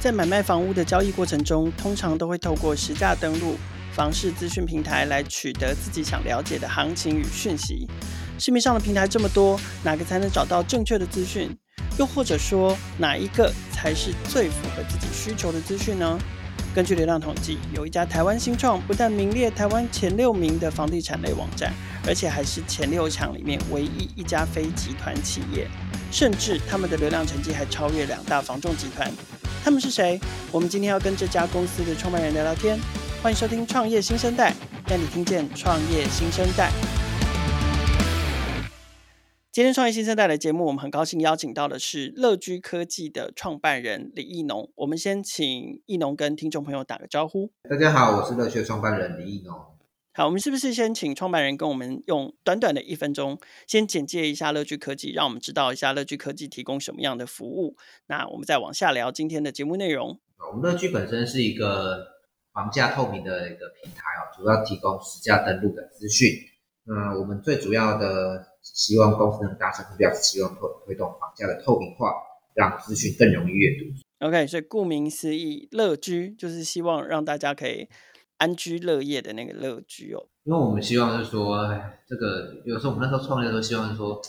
在买卖房屋的交易过程中，通常都会透过实价登录、房市资讯平台来取得自己想了解的行情与讯息。市面上的平台这么多，哪个才能找到正确的资讯？又或者说，哪一个才是最符合自己需求的资讯呢？根据流量统计，有一家台湾新创，不但名列台湾前六名的房地产类网站，而且还是前六强里面唯一一家非集团企业，甚至他们的流量成绩还超越两大房仲集团。他们是谁？我们今天要跟这家公司的创办人聊聊天。欢迎收听《创业新声带》，让你听见创业新生代。今天创业新生代的节目，我们很高兴邀请到的是乐居科技的创办人李义农。我们先请义农跟听众朋友打个招呼。大家好，我是乐居创办人李义农。好，我们是不是先请创办人跟我们用短短的一分钟，先简介一下乐居科技，让我们知道一下乐居科技提供什么样的服务？那我们再往下聊今天的节目内容。我们乐居本身是一个房价透明的一个平台哦，主要提供实价登录的资讯。那我们最主要的。希望公司能达成目标，是希望推推动房价的透明化，让资讯更容易阅读。OK，所以顾名思义，乐居就是希望让大家可以安居乐业的那个乐居哦。因为我们希望是说，这个有时候我们那时候创业的时候，希望是说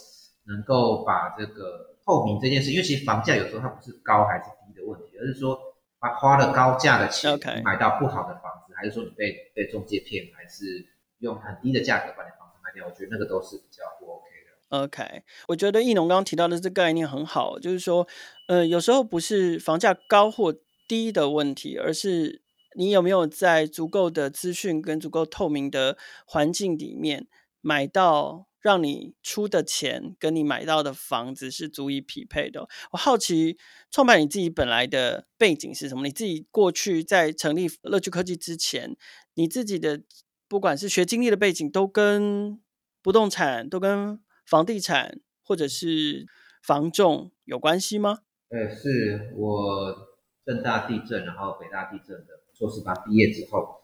能够把这个透明这件事，因为其实房价有时候它不是高还是低的问题，而是说把花了高价的钱买到不好的房子还是说你被被中介骗，还是用很低的价格把你房子卖掉，我觉得那个都是比较不 OK 的。OK，我觉得易农刚刚提到的这个概念很好，就是说，呃，有时候不是房价高或低的问题，而是你有没有在足够的资讯跟足够透明的环境里面买到让你出的钱跟你买到的房子是足以匹配的。我好奇，创办你自己本来的背景是什么？你自己过去在成立乐趣科技之前，你自己的不管是学经历的背景，都跟不动产都跟。房地产或者是房仲有关系吗？呃，是我正大地震，然后北大地震的硕士班毕业之后，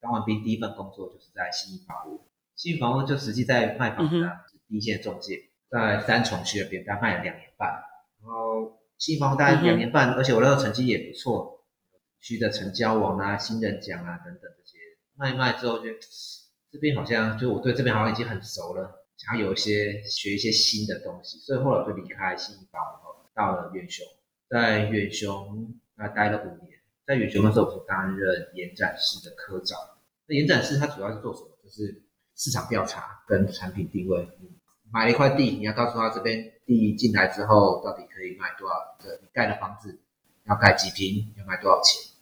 当完兵第一份工作就是在新义房屋，信义房屋就实际在卖房子，啊，嗯、第一线中介，在三重区那边大概卖了两年半，然后新义房屋大概两年半，嗯、而且我那个成绩也不错，区的成交王啊、新人奖啊等等这些，卖一卖之后就这边好像就我对这边好像已经很熟了。想要有一些学一些新的东西，所以后来我就离开信义房屋，到了远雄，在远雄那待了五年。在远雄的时候，我是担任延展室的科长。那延展室它主要是做什么？就是市场调查跟产品定位。你买了一块地，你要告诉他这边地进来之后到底可以卖多少个？你盖的房子要盖几平？要卖多少钱？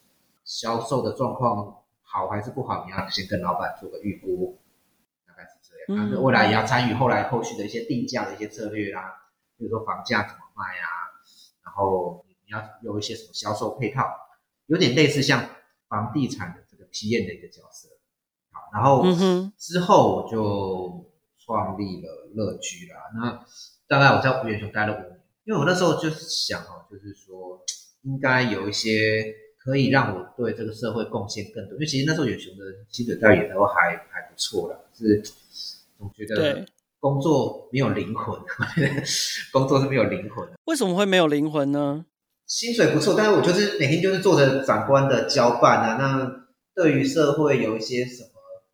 销售的状况好还是不好？你要先跟老板做个预估。大概是这样嗯，未来也要参与后来后续的一些定价的一些策略啦，比如说房价怎么卖啊，然后你要有一些什么销售配套，有点类似像房地产的这个 PM 的一个角色。好，然后之后我就创立了乐居啦。那大概我在远雄待了五年，因为我那时候就是想哦，就是说应该有一些可以让我对这个社会贡献更多，因为其实那时候远雄的薪水待遇都还还不错啦，是。总觉得工作没有灵魂，工作是没有灵魂的。为什么会没有灵魂呢？薪水不错，但是我就是每天就是做着长官的交办啊。那对于社会有一些什么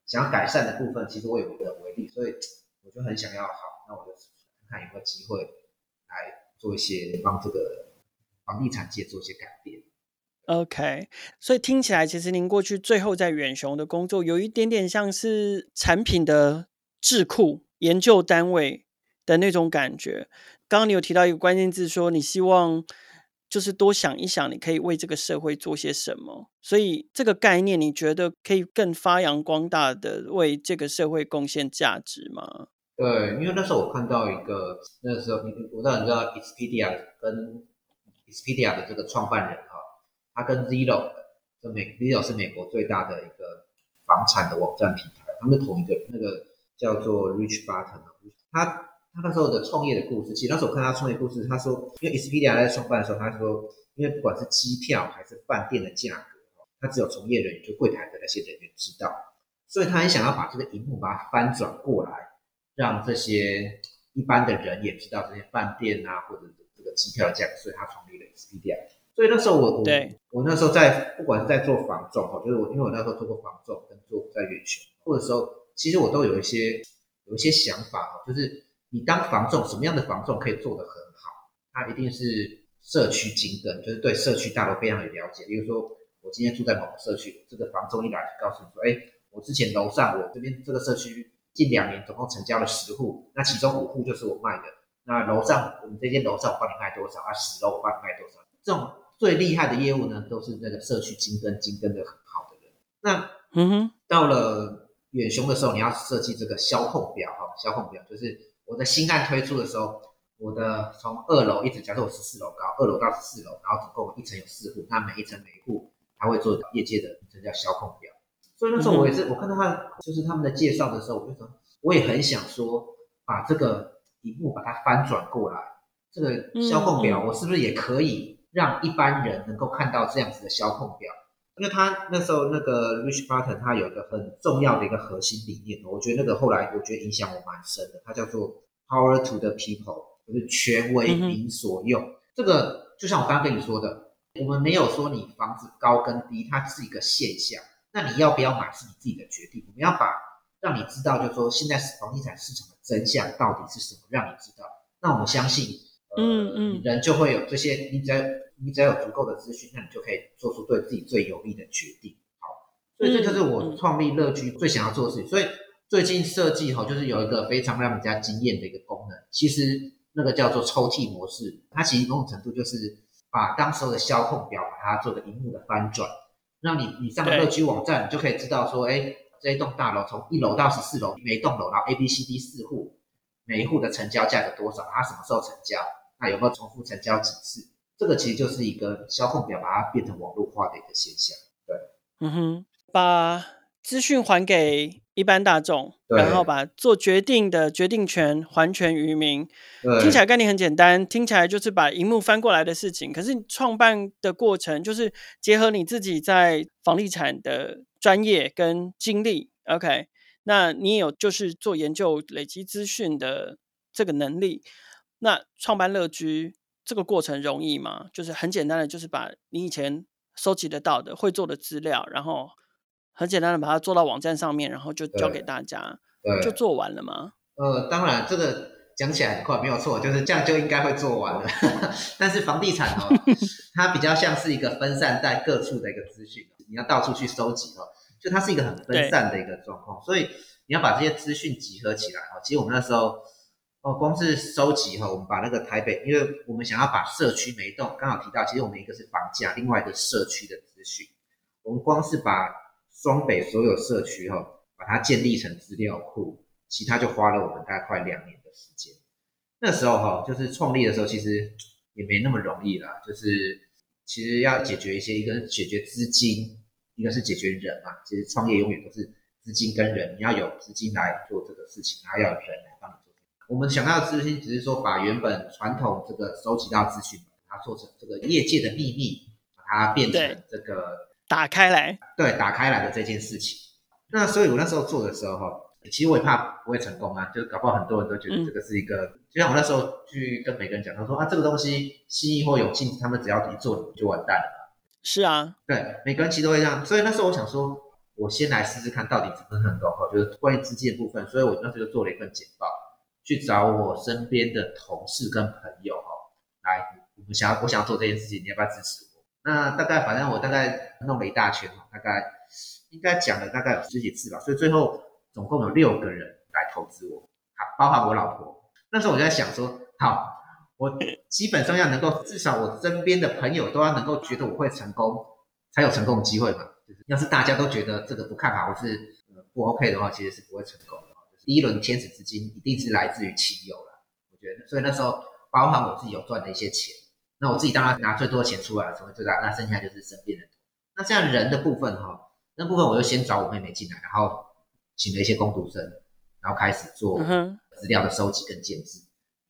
想要改善的部分，其实我也无能为力，所以我就很想要好，那我就看有没有机会来做一些帮这个房地产界做一些改变。OK，所以听起来，其实您过去最后在远雄的工作，有一点点像是产品的。智库研究单位的那种感觉。刚刚你有提到一个关键字，说你希望就是多想一想，你可以为这个社会做些什么。所以这个概念，你觉得可以更发扬光大的为这个社会贡献价值吗？对，因为那时候我看到一个，那时候我当然知道 Expedia 跟 Expedia 的这个创办人哈，他跟 Zillow 的美 Zillow 是美国最大的一个房产的网站平台，他们同一个那个。叫做 Rich Barton，他他那时候的创业的故事，其实那时候我看他创业故事，他说，因为 Expedia 在创办的时候，他说，因为不管是机票还是饭店的价格，他只有从业人员，就柜台的那些人员知道，所以他很想要把这个荧幕把它翻转过来，让这些一般的人也知道这些饭店啊或者这个机票的价格，所以他创立了 Expedia。所以那时候我我我那时候在不管是在做房仲哈，就是我因为我那时候做过房仲跟做在远雄，或者说其实我都有一些有一些想法，就是你当房仲什么样的房仲可以做得很好，它一定是社区精耕，就是对社区大楼非常有了解。比如说我今天住在某个社区，这个房仲一来就告诉你说，哎，我之前楼上我这边这个社区近两年总共成交了十户，那其中五户就是我卖的。那楼上，我们这间楼上我帮你卖多少？啊，十楼我帮你卖多少？这种最厉害的业务呢，都是那个社区精耕、精耕的很好的人。那，嗯哼，到了远雄的时候，你要设计这个销控表哈，销控表就是我的新案推出的时候，我的从二楼一直，假设我十四楼高，二楼到十四楼，然后总共一层有四户，那每一层每一户他会做业界的，这叫销控表。所以那时候我也是，我看到他就是他们的介绍的时候，我就说，我也很想说把这个。一幕把它翻转过来，这个销控表我是不是也可以让一般人能够看到这样子的销控表？因为他那时候那个 Rich Barton 他有一个很重要的一个核心理念，我觉得那个后来我觉得影响我蛮深的，他叫做 Power to the People，就是权为民所用。嗯、这个就像我刚刚跟你说的，我们没有说你房子高跟低，它是一个现象，那你要不要买是你自己的决定。我们要把让你知道，就是说现在房地产市场的真相到底是什么，让你知道。那我们相信，呃、嗯嗯，人就会有这些，你只要你只要有足够的资讯，那你就可以做出对自己最有利的决定。好，所以这就是我创立乐居最想要做的事情。所以最近设计哈，就是有一个非常让人家惊艳的一个功能，其实那个叫做抽屉模式，它其实某种程度就是把当时候的销控表把它做个荧幕的翻转，让你你上乐居网站，你就可以知道说，哎。这一栋大楼从一楼到十四楼，每栋楼然后 A、B、C、D 四户，每一户的成交价格多少？它什么时候成交？那有没有重复成交几次？这个其实就是一个销控表，把它变成网络化的一个现象。对，嗯哼，把资讯还给一般大众，然后把做决定的决定权还权于民。听起来概念很简单，听起来就是把荧幕翻过来的事情。可是创办的过程，就是结合你自己在房地产的。专业跟经历，OK，那你也有就是做研究、累积资讯的这个能力。那创办乐居这个过程容易吗？就是很简单的，就是把你以前收集得到的、会做的资料，然后很简单的把它做到网站上面，然后就交给大家，就做完了吗？呃，当然，这个讲起来很快，没有错，就是这样就应该会做完了。但是房地产哦，它比较像是一个分散在各处的一个资讯。你要到处去收集哦，就它是一个很分散的一个状况，所以你要把这些资讯集合起来哦。其实我们那时候哦，光是收集哈，我们把那个台北，因为我们想要把社区每一栋刚好提到，其实我们一个是房价，另外一个社区的资讯，我们光是把双北所有社区哈，把它建立成资料库，其他就花了我们大概快两年的时间。那时候哈，就是创立的时候，其实也没那么容易啦，就是其实要解决一些，一个解决资金。一个是解决人嘛，其实创业永远都是资金跟人，你要有资金来做这个事情，还要有人来帮你。我们想要的资金只是说把原本传统这个收集到资讯，把它做成这个业界的秘密，把它变成这个打开来，对，打开来的这件事情。那所以我那时候做的时候哈，其实我也怕不会成功啊，就搞不好很多人都觉得这个是一个，嗯、就像我那时候去跟每个人讲，他说啊，这个东西信义或永庆，他们只要一做，你就完蛋了。是啊，对，每个人其实都会这样，所以那时候我想说，我先来试试看到底怎么成功哈，就是关于资金的部分，所以我那时候就做了一份简报，去找我身边的同事跟朋友哈，来，我们想要，我想要做这件事情，你要不要支持我？那大概反正我大概弄了一大圈，大概应该讲了大概有十几次吧，所以最后总共有六个人来投资我，好，包含我老婆。那时候我就在想说，好。我基本上要能够，至少我身边的朋友都要能够觉得我会成功，才有成功的机会嘛。就是要是大家都觉得这个不看好或是不 OK 的话，其实是不会成功的。就是第一轮天使资金一定是来自于亲友了，我觉得。所以那时候包含我自己有赚的一些钱，那我自己当然拿最多的钱出来了，成为最大，那剩下就是身边人。那这样人的部分哈，那部分我就先找我妹妹进来，然后请了一些工读生，然后开始做资料的收集跟建制。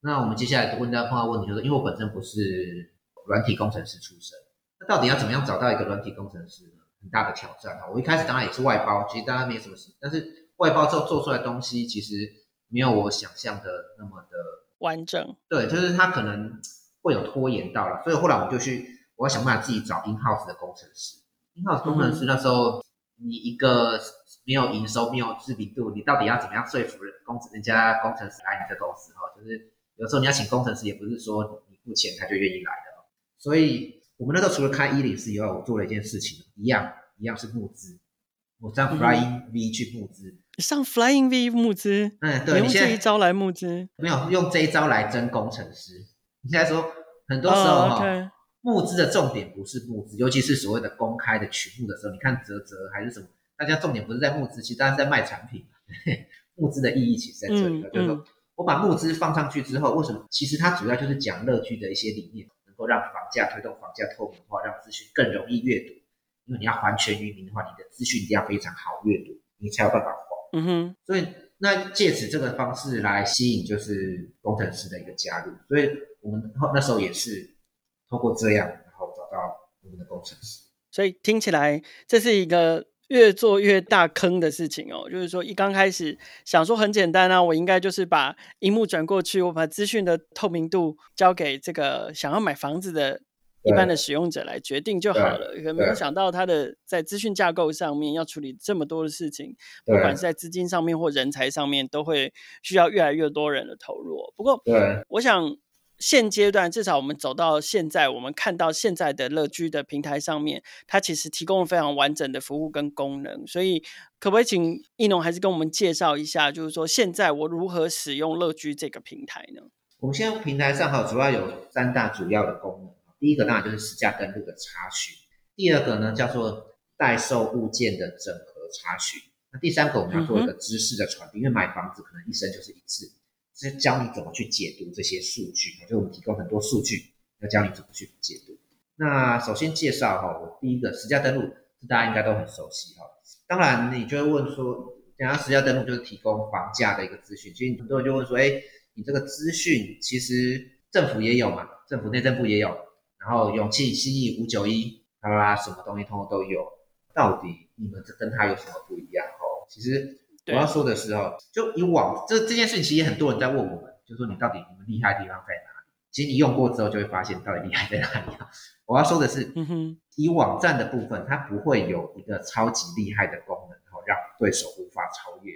那我们接下来问大家碰到问题，就是因为我本身不是软体工程师出身，那到底要怎么样找到一个软体工程师呢？很大的挑战啊！我一开始当然也是外包，其实当然没什么事，但是外包之后做出来的东西其实没有我想象的那么的完整。对，就是它可能会有拖延到了，所以后来我就去，我要想办法自己找 in house 的工程师。in house 工程师那时候，你一个没有营收、没有知名度，你到底要怎么样说服人工人家工程师来你的公司？哈，就是有时候你要请工程师，也不是说你付钱他就愿意来的。所以我们那时候除了开一零四以外，我做了一件事情，一样一样是募资，我上 Flying V 去募资。上 Flying V 募资，嗯，对，用这一招来募资，没有用这一招来争工程师。你现在说，很多时候哈.募资的重点不是募资，尤其是所谓的公开的曲目的时候，你看泽泽还是什么，大家重点不是在募资，其实大家在卖产品。募资的意义其实在这里，嗯、就是说我把募资放上去之后，为什么？其实它主要就是讲乐居的一些理念，能够让房价推动房价透明化，让资讯更容易阅读。因为你要还权于民的话，你的资讯一定要非常好阅读，你才有办法。嗯哼，所以那借此这个方式来吸引就是工程师的一个加入，所以我们那时候也是通过这样，然后找到我们的工程师。所以听起来这是一个越做越大坑的事情哦，就是说一刚开始想说很简单啊，我应该就是把荧幕转过去，我把资讯的透明度交给这个想要买房子的。一般的使用者来决定就好了，可没有想到他的在资讯架构上面要处理这么多的事情，不管是在资金上面或人才上面，都会需要越来越多人的投入。不过，我想现阶段至少我们走到现在，我们看到现在的乐居的平台上面，它其实提供了非常完整的服务跟功能。所以，可不可以请易农还是跟我们介绍一下，就是说现在我如何使用乐居这个平台呢？我们现在平台上哈，主要有三大主要的功能。第一个当然就是实价登录的查询，第二个呢叫做代售物件的整合查询，那第三个我们要做一个知识的传递，因为买房子可能一生就是一次，是教你怎么去解读这些数据，就我们提供很多数据，要教你怎么去解读。那首先介绍哈，我第一个实价登录，这大家应该都很熟悉哈。当然你就会问说，讲到实价登录就是提供房价的一个资讯，其实很多人就问说，哎，你这个资讯其实政府也有嘛，政府内政部也有。然后勇气、心意、五九一，巴拉拉什么东西通通都有，到底你们这跟他有什么不一样？哦，其实我要说的是哦，就以往这这件事情，其实很多人在问我们，就说你到底你们厉害的地方在哪里？其实你用过之后就会发现到底厉害在哪里。我要说的是，嗯哼，以网站的部分，它不会有一个超级厉害的功能，然后让对手无法超越。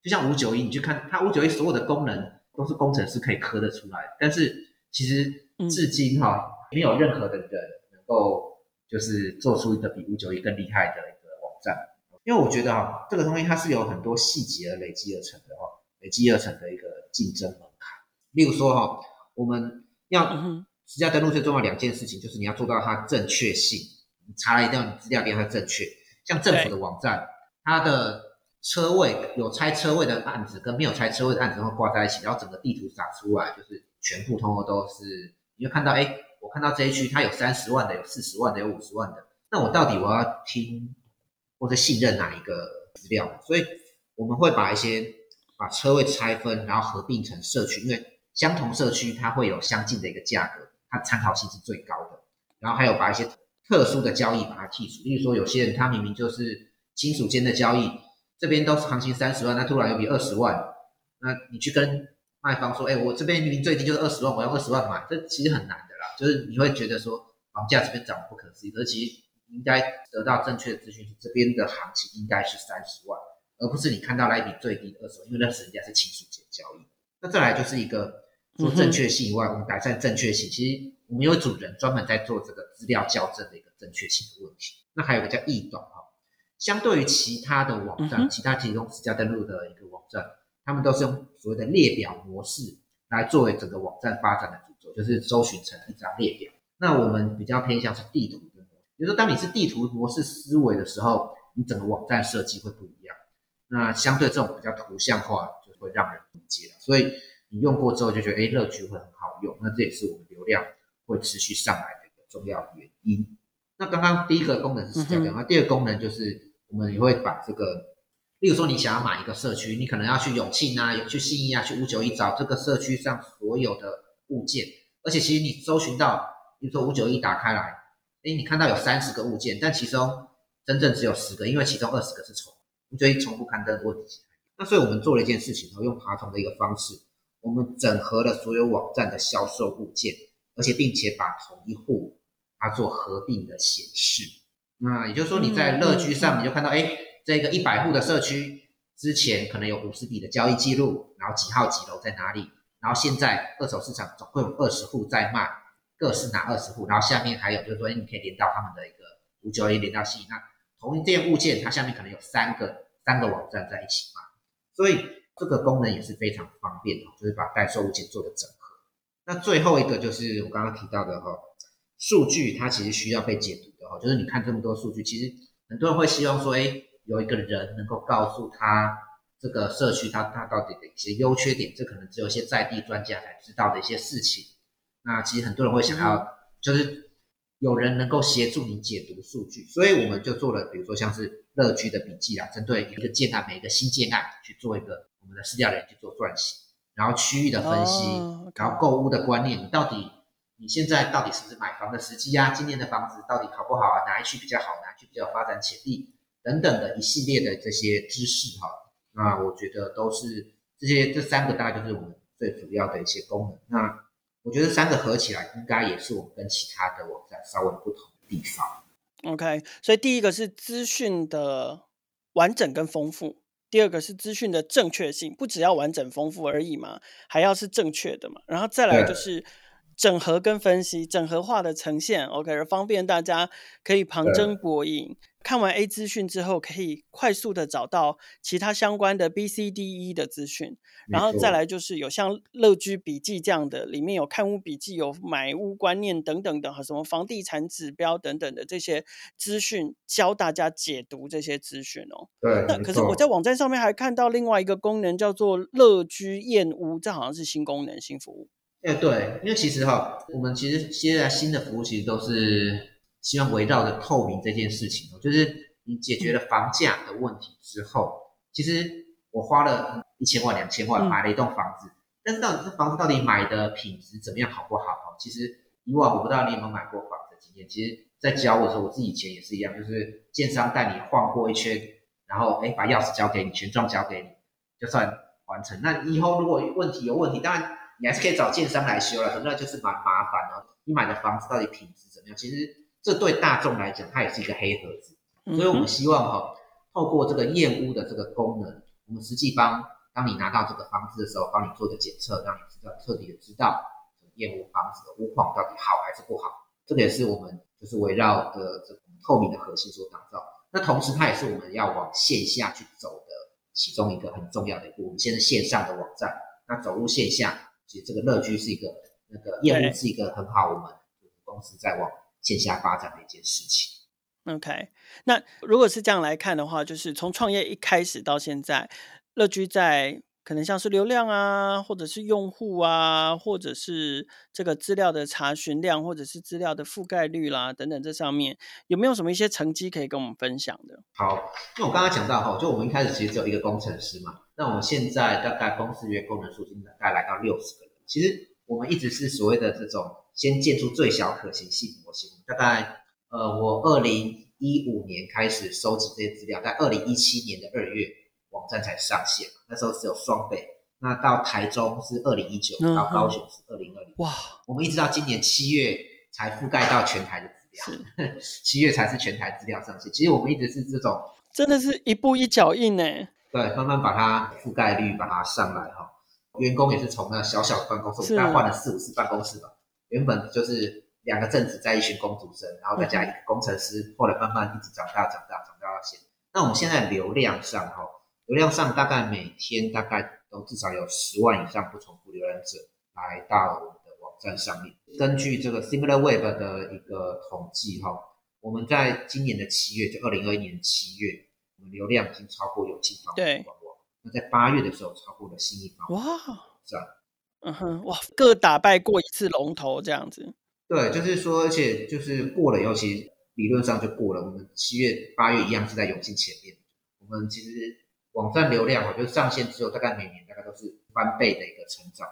就像五九一，你去看它五九一所有的功能都是工程师可以磕得出来，但是其实至今哈。嗯没有任何的人能够就是做出一个比五九一更厉害的一个网站，因为我觉得哈，这个东西它是有很多细节而累积而成的哈，累积而成的一个竞争门槛。例如说哈，我们要实价登录最重要两件事情，就是你要做到它正确性，你查了一定要你资料要正确。像政府的网站，它的车位有拆车位的案子跟没有拆车位的案子会挂在一起，然后整个地图撒出来，就是全部通通都是，你就看到哎。我看到这一区，它有三十万的，有四十万的，有五十万的。那我到底我要听或者信任哪一个资料？所以我们会把一些把车位拆分，然后合并成社区，因为相同社区它会有相近的一个价格，它参考性是最高的。然后还有把一些特殊的交易把它剔除，例如说有些人他明明就是亲属间的交易，这边都是行情三十万，那突然有笔二十万，那你去跟卖方说，哎，我这边明明最低就是二十万，我要二十万买，这其实很难的啦。就是你会觉得说房价这边涨不可思议，而其实应该得到正确的资讯是这边的行情应该是三十万，而不是你看到那一笔最低的二十万，因为那是人家是亲属间交易。那再来就是一个说正确性以外，我们改善正确性，其实我们有组人专门在做这个资料校正的一个正确性的问题。那还有个叫易懂哈，相对于其他的网站，其他提供私家登录的一个网站，他们都是用所谓的列表模式来作为整个网站发展的主轴。就是搜寻成一张列表，那我们比较偏向是地图的模式。比如说，当你是地图模式思维的时候，你整个网站设计会不一样。那相对这种比较图像化，就会让人理解了。所以你用过之后就觉得，哎，乐趣会很好用。那这也是我们流量会持续上来的一个重要原因。那刚刚第一个功能是这样，那第二个功能就是我们也会把这个，例如说你想要买一个社区，你可能要去永庆啊，去信义啊，去五九一找这个社区上所有的物件。而且其实你搜寻到，比如说五九一打开来，哎，你看到有三十个物件，但其中真正只有十个，因为其中二十个是重，五九一重复刊登的问题。那所以我们做了一件事情，然后用爬虫的一个方式，我们整合了所有网站的销售物件，而且并且把同一户它做合并的显示。那也就是说，你在乐居上，你就看到，哎、这个一百户的社区之前可能有五十笔的交易记录，然后几号几楼在哪里，然后现在二手市场总共有二十户在卖，各是哪二十户，然后下面还有就是说，你可以连到他们的一个五九一连到信，那同一件物件，它下面可能有三个三个网站在一起卖，所以这个功能也是非常方便的，就是把代售物件做的整合。那最后一个就是我刚刚提到的哈，数据它其实需要被解读的哈。就是你看这么多数据，其实很多人会希望说，哎，有一个人能够告诉他这个社区它它到底的一些优缺点，这可能只有一些在地专家才知道的一些事情。那其实很多人会想要，就是有人能够协助你解读数据，所以我们就做了，比如说像是乐居的笔记啊，针对一个建案，每一个新建案去做一个我们的私调人去做撰写，然后区域的分析，然后购物的观念你到底。你现在到底是不是买房的时机呀？今年的房子到底好不好啊？哪一区比较好？哪一区比较有发展潜力？等等的一系列的这些知识哈，那我觉得都是这些这三个大概就是我们最主要的一些功能。那我觉得三个合起来，应该也是我们跟其他的网站稍微不同的地方。OK，所以第一个是资讯的完整跟丰富，第二个是资讯的正确性，不只要完整丰富而已嘛，还要是正确的嘛，然后再来就是。整合跟分析，整合化的呈现，OK，方便大家可以旁征博引。看完 A 资讯之后，可以快速的找到其他相关的 B、C、D、E 的资讯。然后再来就是有像乐居笔记这样的，里面有看屋笔记、有买屋观念等等的，什么房地产指标等等的这些资讯，教大家解读这些资讯哦。对。那可是我在网站上面还看到另外一个功能，叫做乐居验屋，这好像是新功能、新服务。哎，对，因为其实哈，我们其实现在新的服务其实都是希望围绕着透明这件事情，就是你解决了房价的问题之后，其实我花了一千万、两千万买了一栋房子，但是到底这房子到底买的品质怎么样，好不好？其实以往我不知道你有没有买过房子的经验，其实在教我的时候，我自己以前也是一样，就是建商带你晃过一圈，然后哎，把钥匙交给你，权状交给你，就算完成。那以后如果问题有问题，当然。你还是可以找建商来修了，那就是蛮麻烦哦。你买的房子到底品质怎么样？其实这对大众来讲，它也是一个黑盒子。所以我们希望哈，透过这个验屋的这个功能，我们实际帮当你拿到这个房子的时候，帮你做个检测，让你知道彻底的知道验屋房子的屋况到底好还是不好。这个也是我们就是围绕的这种透明的核心所打造。那同时，它也是我们要往线下去走的其中一个很重要的一步。我们现在线上的网站，那走入线下。其实这个乐居是一个那个业务是一个很好，我们公司在往线下发展的一件事情。OK，那如果是这样来看的话，就是从创业一开始到现在，乐居在可能像是流量啊，或者是用户啊，或者是这个资料的查询量，或者是资料的覆盖率啦等等，这上面有没有什么一些成绩可以跟我们分享的？好，那我刚刚讲到哈，就我们一开始其实只有一个工程师嘛。那我们现在大概公司员工人数已经大概来到六十个人。其实我们一直是所谓的这种先建出最小可行性模型。大概呃，我二零一五年开始收集这些资料，在二零一七年的二月网站才上线。那时候只有双北，那到台中是二零一九，到高雄是二零二零。哇，我们一直到今年七月才覆盖到全台的资料，七月才是全台资料上线。其实我们一直是这种，真的是一步一脚印呢。对，慢慢把它覆盖率把它上来哈。员工也是从那小小的办公室，我们大概换了四五次办公室吧。原本就是两个正职在一群工读生，然后再加一个工程师，后来慢慢一直长大长大长大到现在。那我们现在流量上哈，流量上大概每天大概都至少有十万以上不重复浏览者来到我们的网站上面。根据这个 SimilarWeb 的一个统计哈，我们在今年的七月，就二零二一年七月。我们流量已经超过永庆房屋官网，那在八月的时候超过了新一房屋。哇，是啊，嗯哼，哇，各打败过一次龙头这样子。对，就是说，而且就是过了，尤其理论上就过了。我们七月、八月一样是在永庆前面。我们其实网站流量，我觉得上线之后，大概每年大概都是翻倍的一个成长。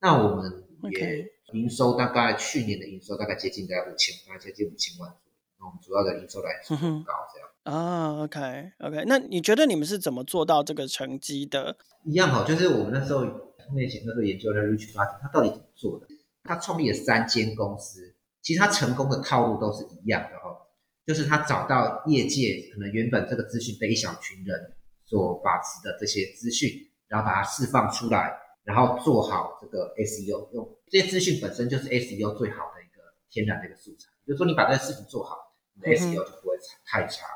那我们也营收大概去年的营收大概接近在五千，大概接近五千万。那我们主要的营收来源很高，这样。啊，OK OK，那你觉得你们是怎么做到这个成绩的？一样好，就是我们那时候创业前那时候研究的 Rich Barton，他到底怎么做的？他创立了三间公司，其实他成功的套路都是一样的哦，就是他找到业界可能原本这个资讯被一小群人所把持的这些资讯，然后把它释放出来，然后做好这个 SEO，用这些资讯本身就是 SEO 最好的一个天然的一个素材。比如说你把这个事情做好，你的 SEO 就不会太差。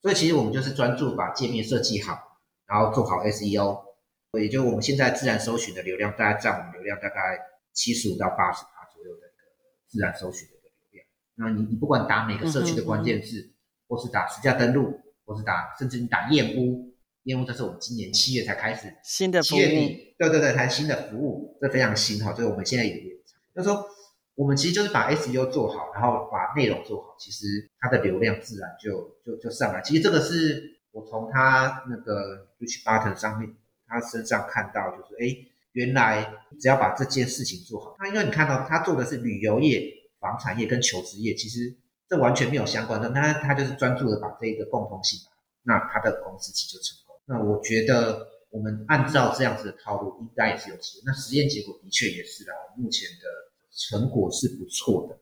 所以其实我们就是专注把界面设计好，然后做好 SEO，也就我们现在自然搜寻的流量大概占我们流量大概七十五到八十左右的。自然搜寻的一个流量，那你你不管打每个社区的关键字，或是打实价登录，或是打甚至你打燕屋，燕屋这是我们今年七月才开始新的服务，七月底，对对对，才新的服务，这非常新哈，所以我们现在也，就是说我们其实就是把 SEO 做好，然后把内容做好，其实它的流量自然就就就上来。其实这个是我从他那个 Rich Button 上面他身上看到，就是哎。原来只要把这件事情做好，那因为你看到他做的是旅游业、房产业跟求职业，其实这完全没有相关的，那他就是专注的把这一个共通性，那他的公司其实就成功。那我觉得我们按照这样子的套路，应该也是有机会。那实验结果的确也是的，目前的成果是不错的。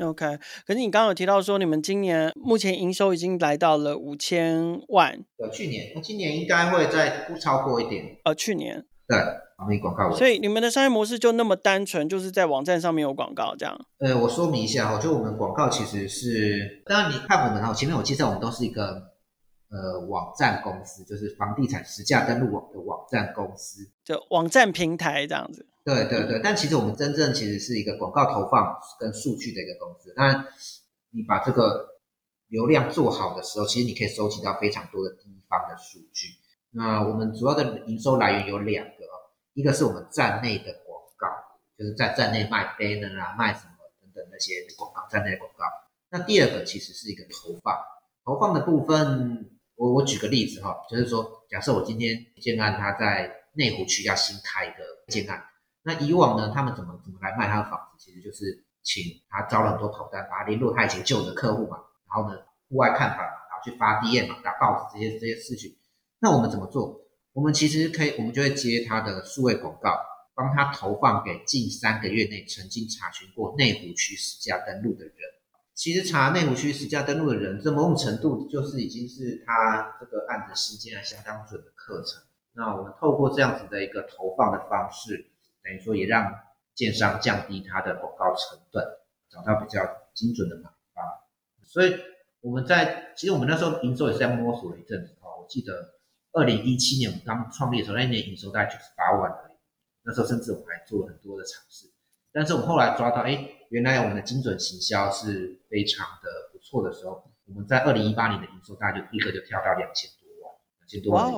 OK，可是你刚刚有提到说，你们今年目前营收已经来到了五千万。呃，去年，那今年应该会再不超过一点。呃，去年。对。防疫广告，所以你们的商业模式就那么单纯，就是在网站上面有广告这样？呃，我说明一下哈，就我们广告其实是，当然你看我们哈，前面我介绍我们都是一个呃网站公司，就是房地产实价登录网的网站公司，就网站平台这样子。对对对，但其实我们真正其实是一个广告投放跟数据的一个公司。那你把这个流量做好的时候，其实你可以收集到非常多的地方的数据。那我们主要的营收来源有两个。一个是我们站内的广告，就是在站内卖 banner 啊，卖什么等等那些广告，站内广告。那第二个其实是一个投放，投放的部分，我我举个例子哈，就是说，假设我今天建案他在内湖区要新开一个建案，那以往呢，他们怎么怎么来卖他的房子？其实就是请他招了很多跑单，把他联络他以前旧的客户嘛，然后呢，户外看房，然后去发 DM 嘛，打报纸这些这些事情。那我们怎么做？我们其实可以，我们就会接他的数位广告，帮他投放给近三个月内曾经查询过内湖区实价登录的人。其实查内湖区实价登录的人，这某种程度就是已经是他这个案子时间还相当准的课程。那我们透过这样子的一个投放的方式，等于说也让建商降低它的广告成本，找到比较精准的买方。所以我们在其实我们那时候营收也是在摸索了一阵子啊，我记得。二零一七年我们刚创立的时候，那一年营收大概九十八万而已。那时候甚至我们还做了很多的尝试，但是我们后来抓到，哎，原来我们的精准行销是非常的不错的时候，我们在二零一八年的营收大概就立刻就跳到两千多万，两千多万。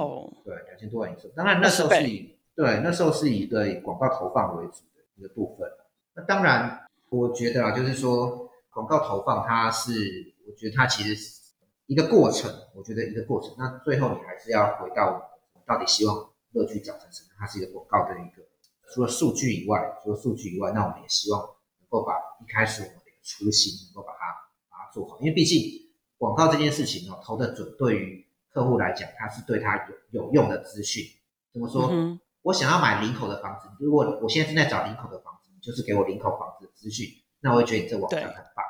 对，两千多万营收。当然那时候是以对那时候是一个以广告投放为主的一个部分。那当然，我觉得啊，就是说广告投放它是，我觉得它其实是。一个过程，我觉得一个过程。那最后你还是要回到，到底希望乐趣长成什么？它是一个广告的一个，除了数据以外，除了数据以外，那我们也希望能够把一开始我们的初心能够把它把它做好。因为毕竟广告这件事情哦，投的准，对于客户来讲，它是对他有有用的资讯。怎么说？我想要买林口的房子，如果我现在正在找林口的房子，你就是给我林口房子的资讯，那我会觉得你这网站很棒。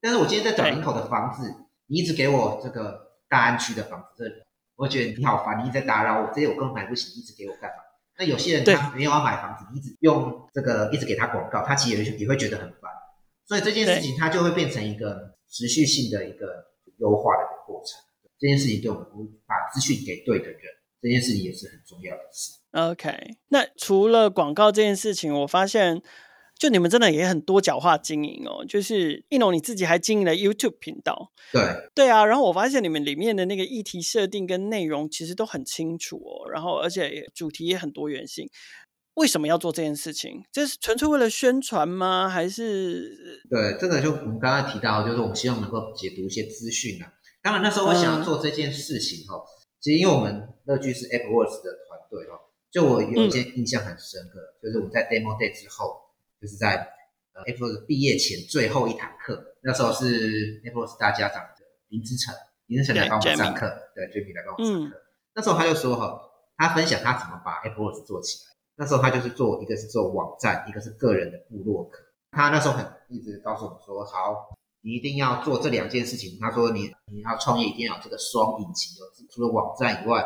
但是我今天在找林口的房子。你一直给我这个大安区的房子，这我觉得你好烦，你一直在打扰我，这些我根本买不起，一直给我干嘛？那有些人他没有要买房子，你一直用这个一直给他广告，他其实也也会觉得很烦，所以这件事情它就会变成一个持续性的一个优化的一个过程。这件事情对我们把资讯给对的人，这件事情也是很重要的事。OK，那除了广告这件事情，我发现。就你们真的也很多角化经营哦，就是一农你自己还经营了 YouTube 频道，对对啊，然后我发现你们里面的那个议题设定跟内容其实都很清楚哦，然后而且主题也很多元性，为什么要做这件事情？这是纯粹为了宣传吗？还是？对，这个就我们刚刚提到，就是我们希望能够解读一些资讯啊。当然那时候我想要做这件事情哈、哦，嗯、其实因为我们乐居是 AppWorks 的团队哦，就我有一件印象很深刻，嗯、就是我们在 Demo Day 之后。就是在呃 AppWorks 毕业前最后一堂课，那时候是 AppWorks 大家长的林之成，林之成来帮我们上课，对，Jamie 来帮我们上课。嗯、那时候他就说哈，他分享他怎么把 AppWorks 做起来。那时候他就是做一个是做网站，一个是个人的部落格。他那时候很一直告诉我们说，好，你一定要做这两件事情。他说你你要创业一定要有这个双引擎，有除了网站以外，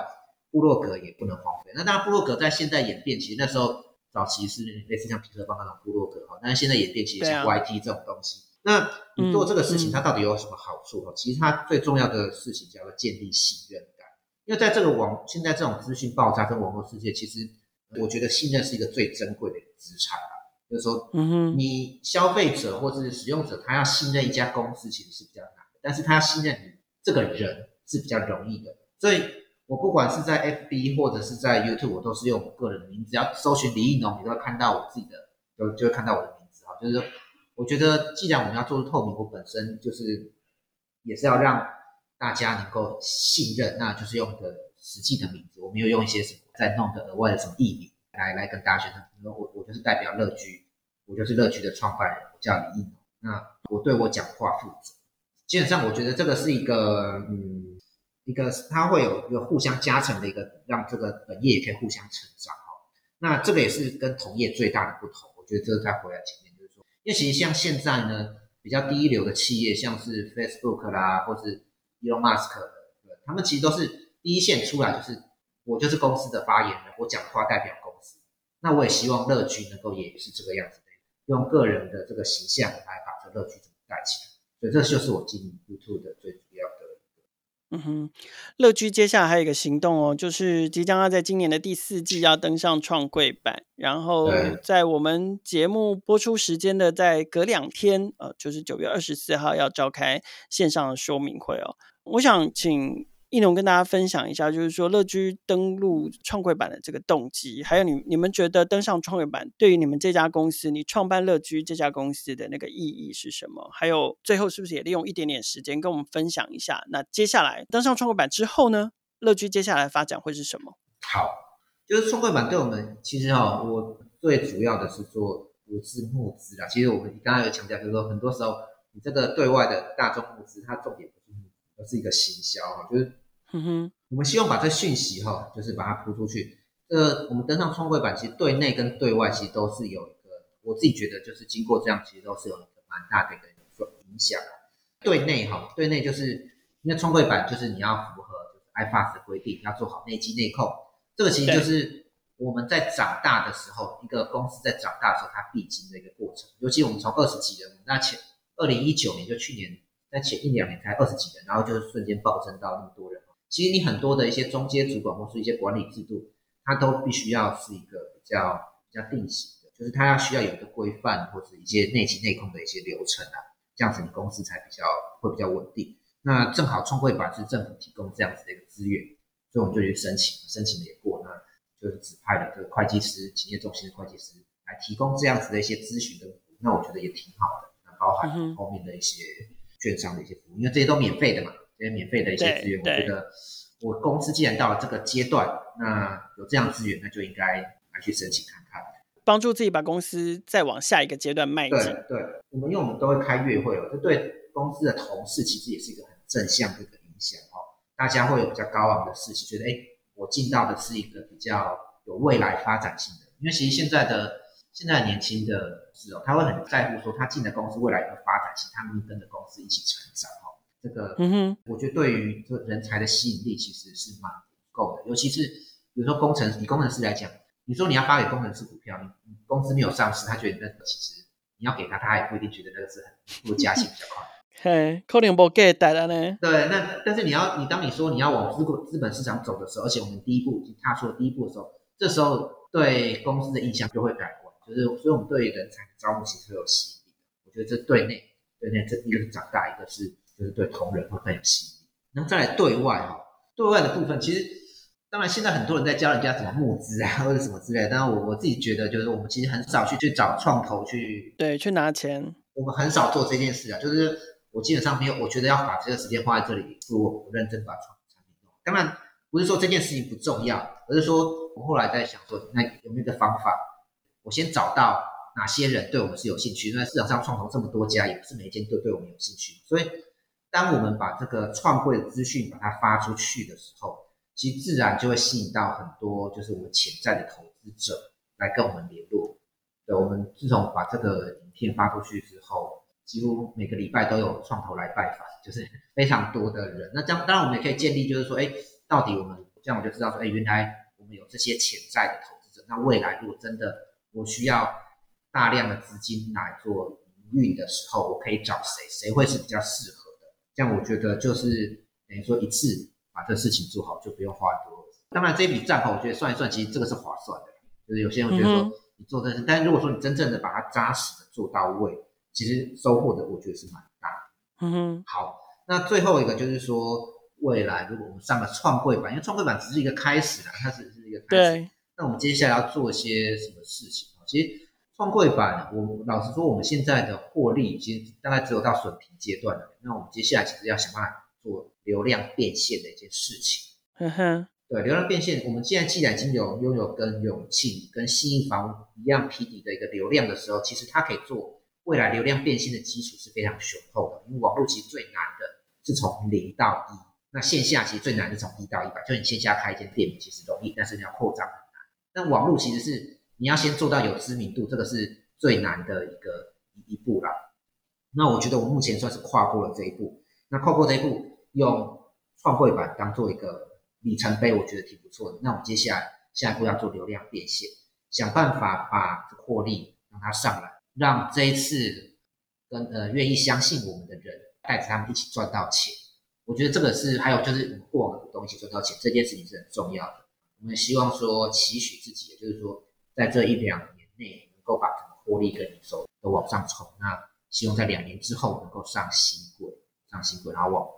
部落格也不能荒废。那当然，部落格在现在演变，其实那时候早期是类似像皮特邦那种部落格哈，但是现在演变其实像 YT 这种东西。那你做这个事情，它到底有什么好处？其实它最重要的事情叫做建立信任感。因为在这个网现在这种资讯爆炸跟网络世界，其实我觉得信任是一个最珍贵的资产啊。就是说，嗯哼，你消费者或者是使用者，他要信任一家公司其实是比较难的，但是他要信任你这个人是比较容易的。所以我不管是在 FB 或者是在 YouTube，我都是用我个人的名字，只要搜寻李亦农，你都会看到我自己的，就就会看到我的名字哈。就是说。我觉得，既然我们要做出透明，我本身就是也是要让大家能够信任，那就是用的实际的名字，我没有用一些什么在弄的额外的什么艺名来来跟大家宣传。我我就是代表乐居，我就是乐居的创办人，我叫李亦农。那我对我讲话负责。基本上，我觉得这个是一个嗯，一个它会有一个互相加成的一个，让这个本业也可以互相成长哈。那这个也是跟同业最大的不同。我觉得这个再回来前面就是说。因为其实像现在呢，比较第一流的企业，像是 Facebook 啦，或是 Elon Musk 的，他们其实都是第一线出来，就是我就是公司的发言人，我讲话代表公司。那我也希望乐居能够也是这个样子的，用个人的这个形象来把这乐居怎么带起来。所以这就是我经营 YouTube 的最主要。嗯哼，乐居接下来还有一个行动哦，就是即将要在今年的第四季要登上创柜版，然后在我们节目播出时间的在隔两天，呃，就是九月二十四号要召开线上的说明会哦，我想请。亦农跟大家分享一下，就是说乐居登陆创柜板的这个动机，还有你你们觉得登上创柜板对于你们这家公司，你创办乐居这家公司的那个意义是什么？还有最后是不是也利用一点点时间跟我们分享一下？那接下来登上创柜板之后呢，乐居接下来发展会是什么？好，就是创柜板对我们其实哈、我最主要的是做不是募资啦。其实我们刚刚有强调，就是说很多时候你这个对外的大众募资，它重点不是募资，而是一个行销哈，就是。嗯哼，我们希望把这讯息哈，就是把它铺出去。呃，我们登上创柜板，其实对内跟对外其实都是有一个，我自己觉得就是经过这样，其实都是有一个蛮大的一个影响。对内哈，对内就是因为创柜板就是你要符合就是 IFAS 的规定，要做好内机内控。这个其实就是我们在长大的时候，一个公司在长大的时候，它必经的一个过程。尤其我们从二十几人，那前二零一九年就去年，在前一两年才二十几人，然后就瞬间暴增到那么多人。其实你很多的一些中阶主管或是一些管理制度，它都必须要是一个比较比较定型的，就是它要需要有一个规范或者一些内勤内控的一些流程啊，这样子你公司才比较会比较稳定。那正好创柜板是政府提供这样子的一个资源，所以我们就去申请，申请的也过，那就是指派了这个会计师、企业中心的会计师来提供这样子的一些咨询的服务，那我觉得也挺好的。那包含后面的一些券商的一些服务，因为这些都免费的嘛。些免费的一些资源，我觉得我公司既然到了这个阶段，那有这样资源，那就应该来去申请看看，帮助自己把公司再往下一个阶段迈进。对，对，我们因为我们都会开月会哦，这对公司的同事其实也是一个很正向的一个影响哦。大家会有比较高昂的士气，觉得哎，我进到的是一个比较有未来发展性的。因为其实现在的现在的年轻的是哦，他会很在乎说他进的公司未来有发展性，他们跟着公司一起成长哦。这个，嗯哼，我觉得对于这人才的吸引力其实是蛮够的，尤其是比如说工程，以工程师来讲，你说你要发给工程师股票，你公司没有上市，他觉得那个其实你要给他，他也不一定觉得那个是很不加薪比较快。嘿，可能不给带了呢。对，那但是你要你当你说你要往资资本市场走的时候，而且我们第一步已经踏出了第一步的时候，这时候对公司的印象就会改观，就是所以我们对人才的招募其实会有吸引力。我觉得这对内对内这一个是长大，一个是。就是对同仁会更有吸引力。那再来对外哈，对外的部分其实，当然现在很多人在教人家怎么募资啊，或者什么之类的。但我我自己觉得，就是我们其实很少去去找创投去，对，去拿钱。我们很少做这件事啊。就是我基本上没有，我觉得要把这个时间花在这里，不如我认真把创产品弄。当然不是说这件事情不重要，而是说我后来在想说，那有没有一个方法，我先找到哪些人对我们是有兴趣？因为市场上创投这么多家，也不是每一间都对我们有兴趣，所以。当我们把这个创柜的资讯把它发出去的时候，其实自然就会吸引到很多就是我们潜在的投资者来跟我们联络。对，我们自从把这个影片发出去之后，几乎每个礼拜都有创投来拜访，就是非常多的人。那这样当然我们也可以建立，就是说，哎，到底我们这样我就知道说，哎，原来我们有这些潜在的投资者。那未来如果真的我需要大量的资金来做营运的时候，我可以找谁？谁会是比较适合？这样我觉得就是等于说一次把这事情做好，就不用花很多。当然这一笔账哈，我觉得算一算，其实这个是划算的。就是有些人会觉得说你做这事，但是如果说你真正的把它扎实的做到位，其实收获的我觉得是蛮大的。嗯哼。好，那最后一个就是说，未来如果我们上了创柜板，因为创柜板只是一个开始啦，它只是一个开始。对。那我们接下来要做些什么事情？其实创柜板，我老实说，我们现在的获利已经大概只有到损平阶段了。那我们接下来其实要想办法做流量变现的一件事情。嗯哼。对，流量变现，我们现在既然已经有拥有跟永庆、跟信义房屋一样批底的一个流量的时候，其实它可以做未来流量变现的基础是非常雄厚的。因为网络其实最难的是从零到一，那线下其实最难是从一到一百。就你线下开一间店其实容易，但是你要扩张很难。那网络其实是你要先做到有知名度，这个是最难的一个一步啦。那我觉得我目前算是跨过了这一步。那跨过这一步，用创柜板当做一个。里程碑我觉得挺不错的，那我们接下来下一步要做流量变现，想办法把获利让它上来，让这一次跟呃愿意相信我们的人带着他们一起赚到钱。我觉得这个是还有就是我们过往的股东一起赚到钱这件事情是很重要的。我们希望说期许自己，就是说在这一两年内能够把整个获利跟营收都往上冲。那希望在两年之后能够上新柜，上新柜，然后往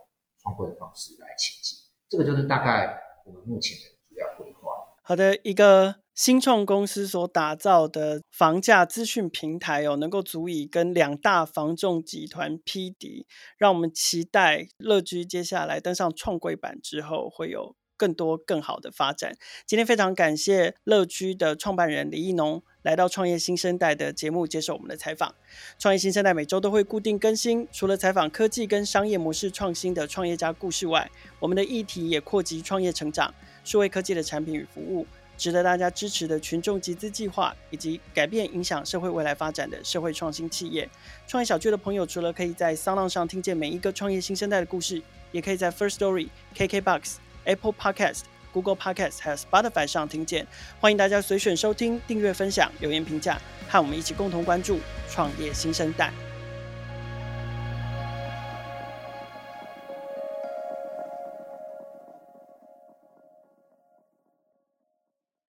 创柜的方式来前进。这个就是大概我们目前的主要规划。好的，一个新创公司所打造的房价资讯平台哦，能够足以跟两大房仲集团匹敌，让我们期待乐居接下来登上创柜板之后会有更多更好的发展。今天非常感谢乐居的创办人李义农。来到创业新生代的节目接受我们的采访。创业新生代每周都会固定更新，除了采访科技跟商业模式创新的创业家故事外，我们的议题也扩及创业成长、数位科技的产品与服务，值得大家支持的群众集资计划，以及改变影响社会未来发展的社会创新企业。创业小聚的朋友，除了可以在 Sound 上听见每一个创业新生代的故事，也可以在 First Story、KKBox、Apple Podcast。Google Podcast 还有 Spotify 上听见，欢迎大家随选收听、订阅、分享、留言评价，和我们一起共同关注创业新生代。